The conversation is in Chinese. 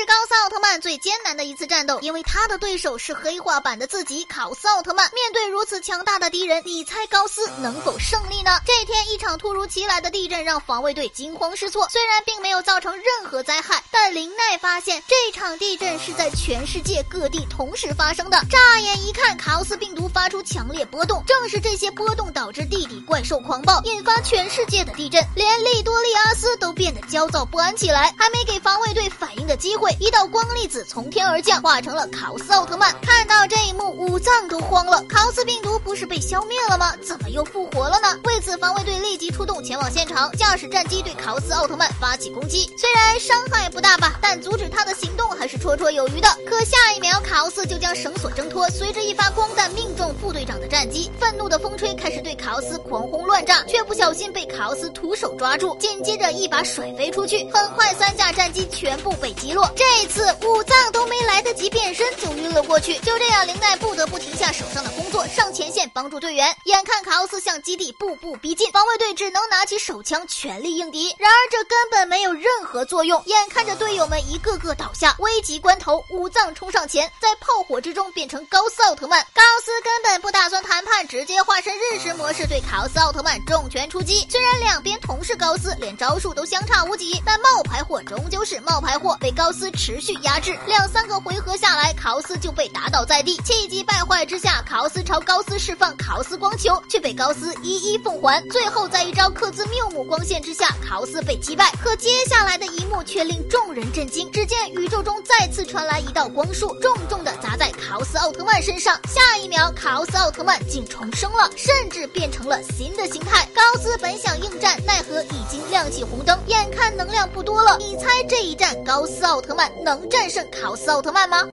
是高三曼最艰难的一次战斗，因为他的对手是黑化版的自己考斯奥特曼。面对如此强大的敌人，你猜高斯能否胜利呢？这天，一场突如其来的地震让防卫队惊慌失措。虽然并没有造成任何灾害，但林奈发现这场地震是在全世界各地同时发生的。乍眼一看，卡奥斯病毒发出强烈波动，正是这些波动导致地底怪兽狂暴，引发全世界的地震，连利多利阿斯都变得焦躁不安起来。还没给防卫队反应的机会，一道光亮粒子从天而降，化成了考斯奥特曼。看到这一幕，五藏都慌了。考斯病毒不是被消灭了吗？怎么又复活了呢？为此，防卫队立即出动前往现场，驾驶战机对考斯奥特曼发起攻击。虽然伤害不大吧，但阻止他的行动还是绰绰有余的。可下一秒，考斯就将绳索挣脱，随着一发光弹命中副队长的战机。愤怒的风吹开始对考斯狂轰乱炸，却不小心被考斯徒手抓住，紧接着一把甩飞出去。很快，三架战机全部被击落。这次五脏都没来得及变身就晕了过去。就这样，林奈不得不停下手上的工作，上前线帮助队员。眼看卡奥斯向基地步步逼近，防卫队只能拿起手枪全力应敌。然而这根本没有任何作用。眼看着队友们一个个倒下，危急关头，五脏冲上前，在炮火之中变成高斯奥特曼。高斯根本不搭，直接化身日食模式对卡奥斯奥特曼重拳出击。虽然两边同是高斯，连招数都相差无几，但冒牌货终究是冒牌货，被高斯持续压制。两三个回合下来，卡奥斯就被打倒在地。气急败坏之下，卡奥斯朝高斯释放卡奥斯光球，却被高斯一一奉还。最后在一招克兹缪姆光线之下，卡奥斯被击败。可接下来的一幕却令众人震惊，只见宇宙中再次传来一道光束，重重的砸在卡奥斯奥特曼身上。下一秒，卡奥斯奥特曼竟重生了，甚至变成了新的形态。高斯本想应战，奈何已经亮起红灯，眼看能量不多了。你猜这一战，高斯奥特曼能战胜考斯奥特曼吗？